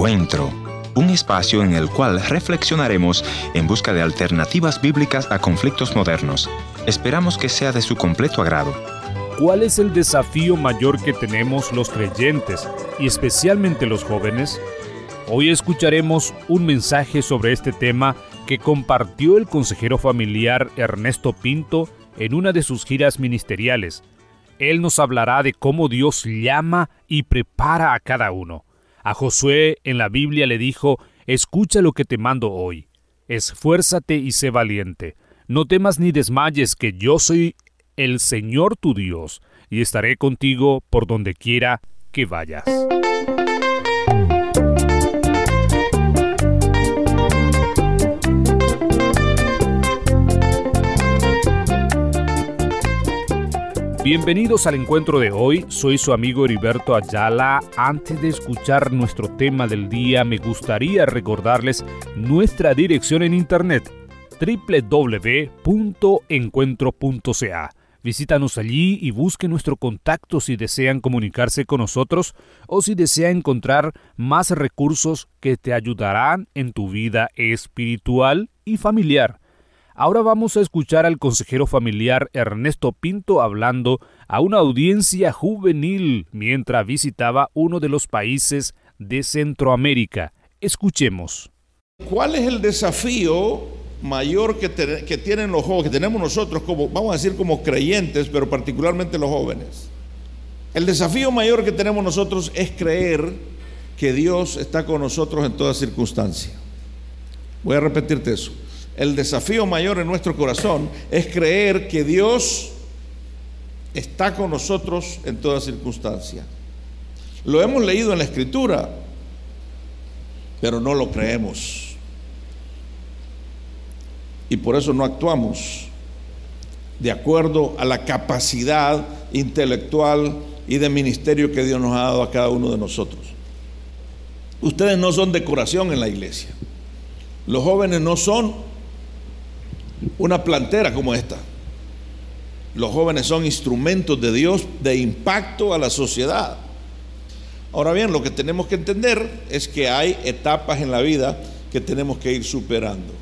Encuentro, un espacio en el cual reflexionaremos en busca de alternativas bíblicas a conflictos modernos. Esperamos que sea de su completo agrado. ¿Cuál es el desafío mayor que tenemos los creyentes y especialmente los jóvenes? Hoy escucharemos un mensaje sobre este tema que compartió el consejero familiar Ernesto Pinto en una de sus giras ministeriales. Él nos hablará de cómo Dios llama y prepara a cada uno. A Josué en la Biblia le dijo, escucha lo que te mando hoy. Esfuérzate y sé valiente. No temas ni desmayes, que yo soy el Señor tu Dios, y estaré contigo por donde quiera que vayas. Bienvenidos al encuentro de hoy, soy su amigo Heriberto Ayala. Antes de escuchar nuestro tema del día, me gustaría recordarles nuestra dirección en internet www.encuentro.ca. Visítanos allí y busque nuestro contacto si desean comunicarse con nosotros o si desea encontrar más recursos que te ayudarán en tu vida espiritual y familiar. Ahora vamos a escuchar al consejero familiar Ernesto Pinto hablando a una audiencia juvenil mientras visitaba uno de los países de Centroamérica. Escuchemos. ¿Cuál es el desafío mayor que, tienen los jóvenes, que tenemos nosotros como, vamos a decir como creyentes, pero particularmente los jóvenes? El desafío mayor que tenemos nosotros es creer que Dios está con nosotros en toda circunstancia. Voy a repetirte eso el desafío mayor en nuestro corazón es creer que Dios está con nosotros en toda circunstancia. Lo hemos leído en la escritura, pero no lo creemos. Y por eso no actuamos de acuerdo a la capacidad intelectual y de ministerio que Dios nos ha dado a cada uno de nosotros. Ustedes no son decoración en la iglesia. Los jóvenes no son una plantera como esta. Los jóvenes son instrumentos de Dios de impacto a la sociedad. Ahora bien, lo que tenemos que entender es que hay etapas en la vida que tenemos que ir superando.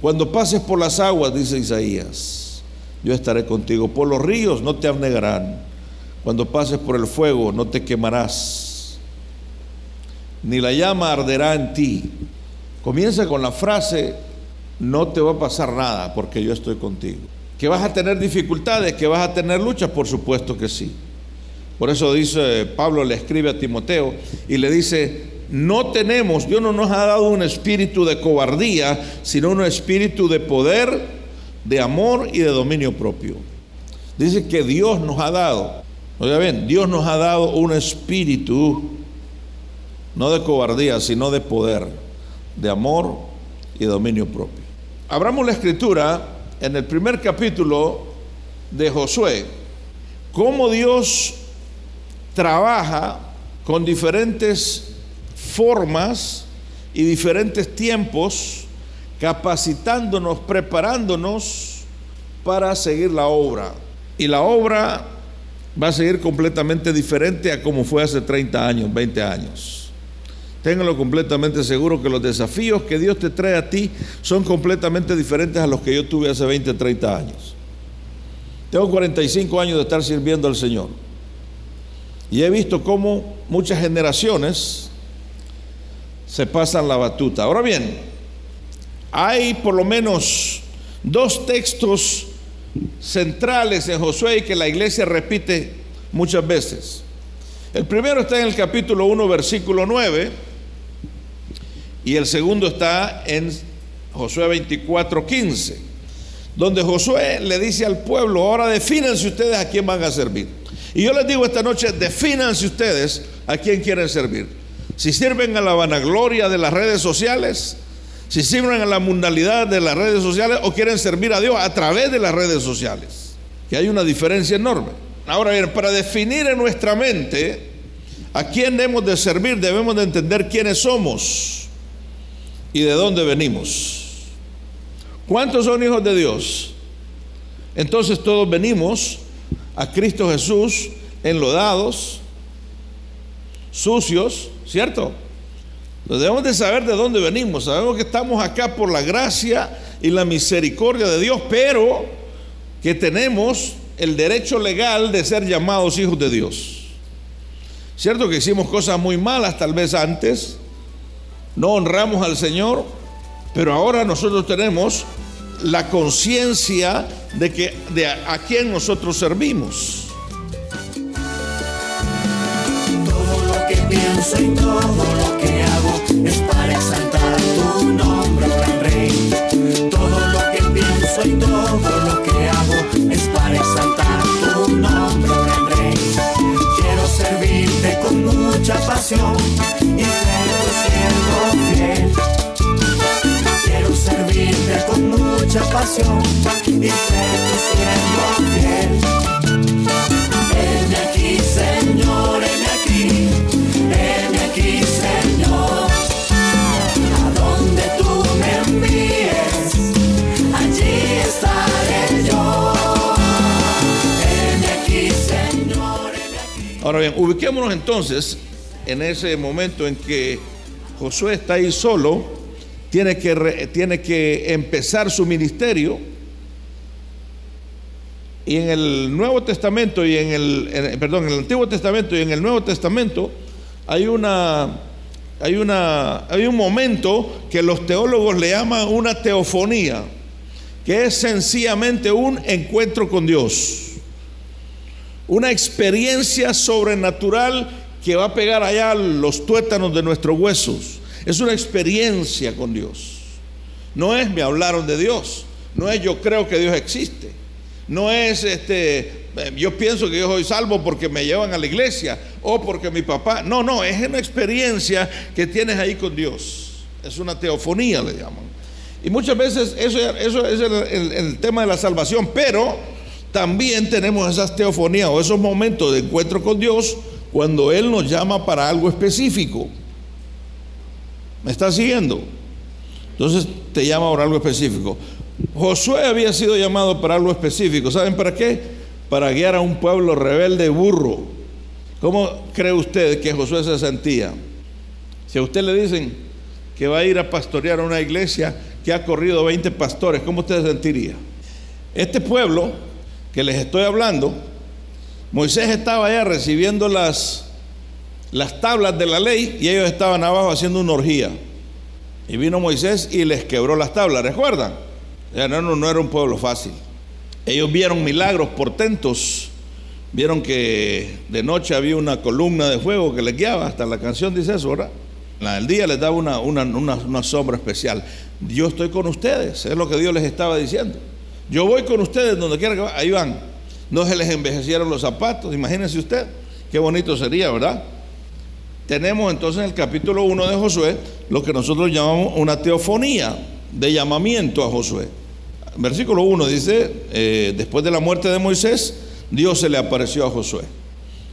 Cuando pases por las aguas, dice Isaías, yo estaré contigo. Por los ríos no te abnegarán. Cuando pases por el fuego no te quemarás. Ni la llama arderá en ti. Comienza con la frase, no te va a pasar nada porque yo estoy contigo. ¿Que vas a tener dificultades? ¿Que vas a tener luchas? Por supuesto que sí. Por eso dice Pablo, le escribe a Timoteo y le dice, no tenemos, Dios no nos ha dado un espíritu de cobardía, sino un espíritu de poder, de amor y de dominio propio. Dice que Dios nos ha dado, oiga bien, Dios nos ha dado un espíritu, no de cobardía, sino de poder, de amor y dominio propio. Abramos la escritura en el primer capítulo de Josué, cómo Dios trabaja con diferentes formas y diferentes tiempos, capacitándonos, preparándonos para seguir la obra. Y la obra va a seguir completamente diferente a como fue hace 30 años, 20 años. Ténganlo completamente seguro que los desafíos que Dios te trae a ti son completamente diferentes a los que yo tuve hace 20, 30 años. Tengo 45 años de estar sirviendo al Señor. Y he visto cómo muchas generaciones se pasan la batuta. Ahora bien, hay por lo menos dos textos centrales en Josué que la iglesia repite muchas veces. El primero está en el capítulo 1, versículo 9 y el segundo está en Josué 24, 15, donde Josué le dice al pueblo, ahora defínanse ustedes a quién van a servir. Y yo les digo esta noche, defínanse ustedes a quién quieren servir. Si sirven a la vanagloria de las redes sociales, si sirven a la mundanalidad de las redes sociales o quieren servir a Dios a través de las redes sociales, que hay una diferencia enorme. Ahora bien, para definir en nuestra mente a quién debemos de servir, debemos de entender quiénes somos y de dónde venimos. ¿Cuántos son hijos de Dios? Entonces todos venimos a Cristo Jesús enlodados, sucios, ¿cierto? debemos de saber de dónde venimos. Sabemos que estamos acá por la gracia y la misericordia de Dios, pero que tenemos el derecho legal de ser llamados hijos de Dios. Cierto que hicimos cosas muy malas tal vez antes, no honramos al Señor, pero ahora nosotros tenemos la conciencia de que de a, a quién nosotros servimos. Todo lo que pienso y todo lo que hago es para exaltar tu nombre, gran rey. Todo lo que pienso y todo lo que hago es para exaltar tu nombre, gran rey. Quiero servirte con mucha pasión mucha pasión y fiel. Heme aquí, Señor, heme aquí, aquí, Señor. A donde tú me envíes, allí estaré yo. Heme aquí, Señor, aquí. Ahora bien, ubiquémonos entonces en ese momento en que Josué está ahí solo, tiene que, tiene que empezar su ministerio. Y en el Nuevo Testamento y en el, perdón, en el Antiguo Testamento y en el Nuevo Testamento hay una, hay una, hay un momento que los teólogos le llaman una teofonía, que es sencillamente un encuentro con Dios una experiencia sobrenatural que va a pegar allá los tuétanos de nuestros huesos. Es una experiencia con Dios. No es me hablaron de Dios. No es yo creo que Dios existe. No es este eh, yo pienso que yo soy salvo porque me llevan a la iglesia o porque mi papá. No, no, es una experiencia que tienes ahí con Dios. Es una teofonía, le llaman. Y muchas veces eso, eso es el, el- el tema de la salvación, pero también tenemos esas teofonías o esos momentos de encuentro con Dios cuando Él nos llama para algo específico. ¿Me está siguiendo? Entonces te llama por algo específico. Josué había sido llamado para algo específico. ¿Saben para qué? Para guiar a un pueblo rebelde burro. ¿Cómo cree usted que Josué se sentía? Si a usted le dicen que va a ir a pastorear a una iglesia que ha corrido 20 pastores, ¿cómo usted se sentiría? Este pueblo que les estoy hablando, Moisés estaba allá recibiendo las, las tablas de la ley y ellos estaban abajo haciendo una orgía. Y vino Moisés y les quebró las tablas, ¿recuerdan? Ya no, no, era un pueblo fácil. Ellos vieron milagros portentos, vieron que de noche había una columna de fuego que les guiaba, hasta la canción dice eso, ¿verdad? La día les daba una, una, una, una sombra especial. Yo estoy con ustedes, es lo que Dios les estaba diciendo. Yo voy con ustedes donde quiera que vayan. Ahí van. No se les envejecieron los zapatos, imagínense usted. Qué bonito sería, ¿verdad? Tenemos entonces en el capítulo 1 de Josué lo que nosotros llamamos una teofonía de llamamiento a Josué. Versículo 1 dice, eh, después de la muerte de Moisés, Dios se le apareció a Josué.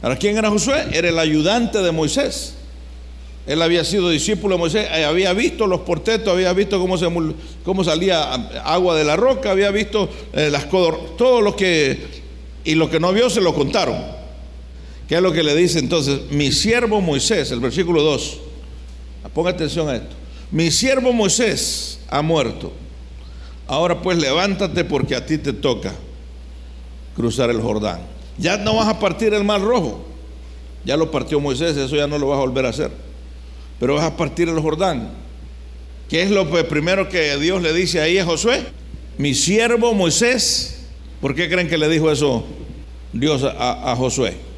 Ahora, ¿quién era Josué? Era el ayudante de Moisés. Él había sido discípulo de Moisés, eh, había visto los portetos, había visto cómo, salía ah, agua de la roca, había visto eh, las todo lo que, y lo que no vio se lo contaron. ¿Qué es lo que le dice entonces? Mi siervo Moisés, el versículo 2. Ponga atención a esto. Mi siervo Moisés ha muerto. Ahora pues levántate porque a ti te toca cruzar el Jordán. Ya no vas a partir el mar rojo. Ya lo partió Moisés, eso ya no lo vas a volver a hacer. Pero vas a partir el Jordán. ¿Qué es lo primero que Dios le dice ahí a Josué? Mi siervo Moisés. ¿Por qué creen que le dijo eso Dios a, a Josué?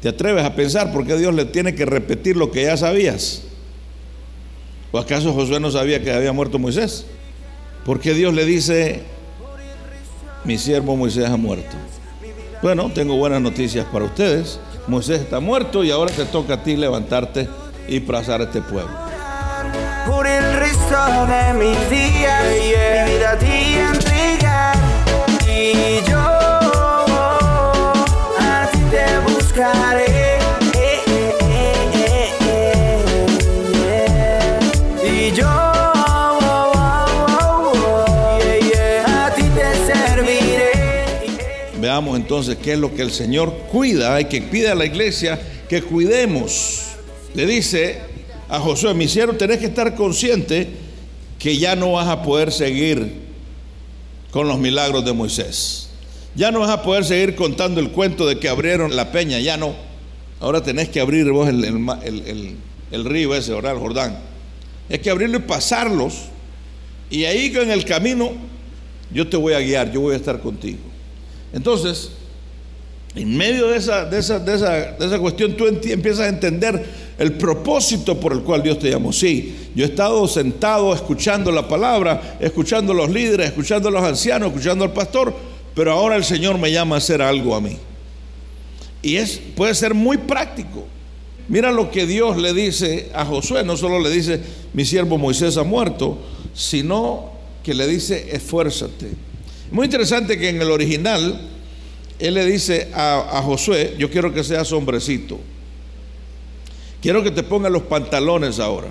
¿Te atreves a pensar por qué Dios le tiene que repetir lo que ya sabías? ¿O acaso Josué no sabía que había muerto Moisés? ¿Por qué Dios le dice, mi siervo Moisés ha muerto? Bueno, tengo buenas noticias para ustedes. Moisés está muerto y ahora te toca a ti levantarte y pasar a este pueblo. por el resto de mis días, mi vida Veamos entonces qué es lo que el Señor cuida y que pide a la iglesia que cuidemos. Le dice, a Josué, mi siervo, tenés que estar consciente que ya no vas a poder seguir con los milagros de Moisés. Ya no vas a poder seguir contando el cuento de que abrieron la peña, ya no. Ahora tenés que abrir vos el, río ese, ¿verdad? El Jordán. Es que abrirlo y pasarlos. Y ahí en el camino yo te voy a guiar, yo voy a estar contigo. Entonces, en medio de esa, de esa, de esa, cuestión, tú empiezas a entender el propósito por el cual Dios te llamó. Sí, yo he estado sentado escuchando la palabra, escuchando a los líderes, escuchando a los ancianos, escuchando al pastor, pero ahora el Señor me llama a hacer algo a mí. Y es, puede ser muy práctico. Mira lo que Dios le dice a Josué, no solo le dice, mi siervo Moisés ha muerto, sino que le dice, esfuérzate. Muy interesante que en el original, él le dice a, Josué, yo quiero que seas hombrecito. Quiero que te pongan los pantalones ahora.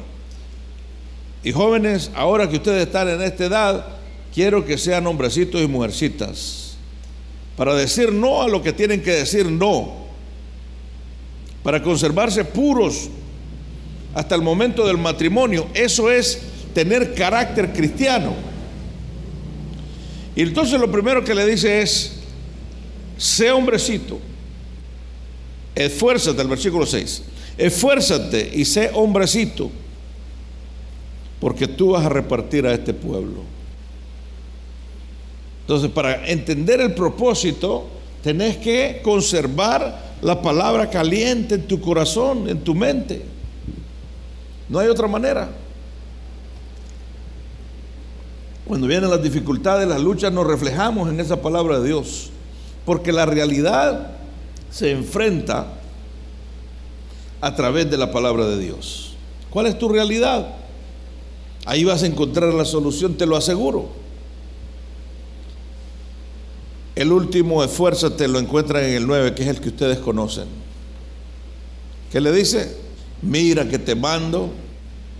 Y jóvenes, ahora que ustedes están en esta edad, quiero que sean hombrecitos y mujercitas. Para decir no a lo que tienen que decir no. Para conservarse puros hasta el momento del matrimonio. Eso es tener carácter cristiano. Y entonces lo primero que le dice es, sé hombrecito, esfuérzate, el versículo 6, esfuérzate y sé hombrecito, porque tú vas a repartir a este pueblo. Entonces, para entender el propósito, tenés que conservar la palabra caliente en tu corazón, en tu mente. No hay otra manera. Cuando vienen las dificultades, las luchas, nos reflejamos en esa palabra de Dios. Porque la realidad se enfrenta a través de la palabra de Dios. ¿Cuál es tu realidad? Ahí vas a encontrar la solución, te lo aseguro. El último esfuerzo te lo encuentran en el 9, que es el que ustedes conocen. ¿Qué le dice? Mira que te mando,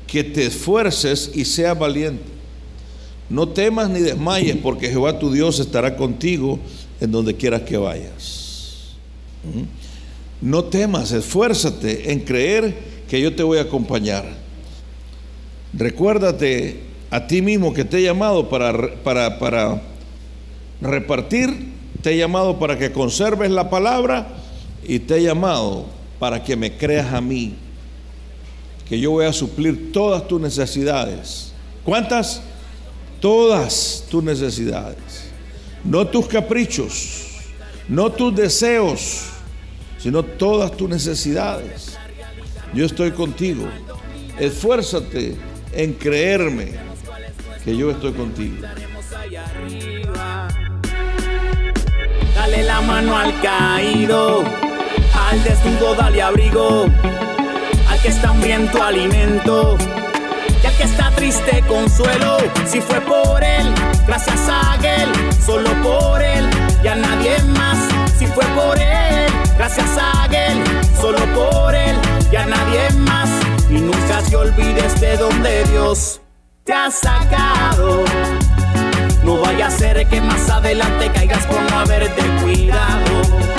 que te esfuerces y seas valiente. No temas ni desmayes, porque Jehová tu Dios estará contigo en donde quieras que vayas. ¿Mm? No temas, esfuérzate en creer que yo te voy a acompañar. Recuérdate a ti mismo que te he llamado para, para, para repartir, te he llamado para que conserves la palabra y te he llamado para que me creas a mí, que yo voy a suplir todas tus necesidades. ¿Cuántas? todas tus necesidades, no tus caprichos, no tus deseos, sino todas tus necesidades. Yo estoy contigo. Esfuérzate en creerme que yo estoy contigo. Mano al caído, al desnudo dale abrigo, al que está hambriento alimento ya que está triste consuelo. Si fue por él, gracias a él, solo por él y a nadie más. Si fue por él, gracias a él, solo por él y a nadie más. Y nunca te olvides de donde Dios te ha sacado. Ser que más adelante caigas no haberte cuidado.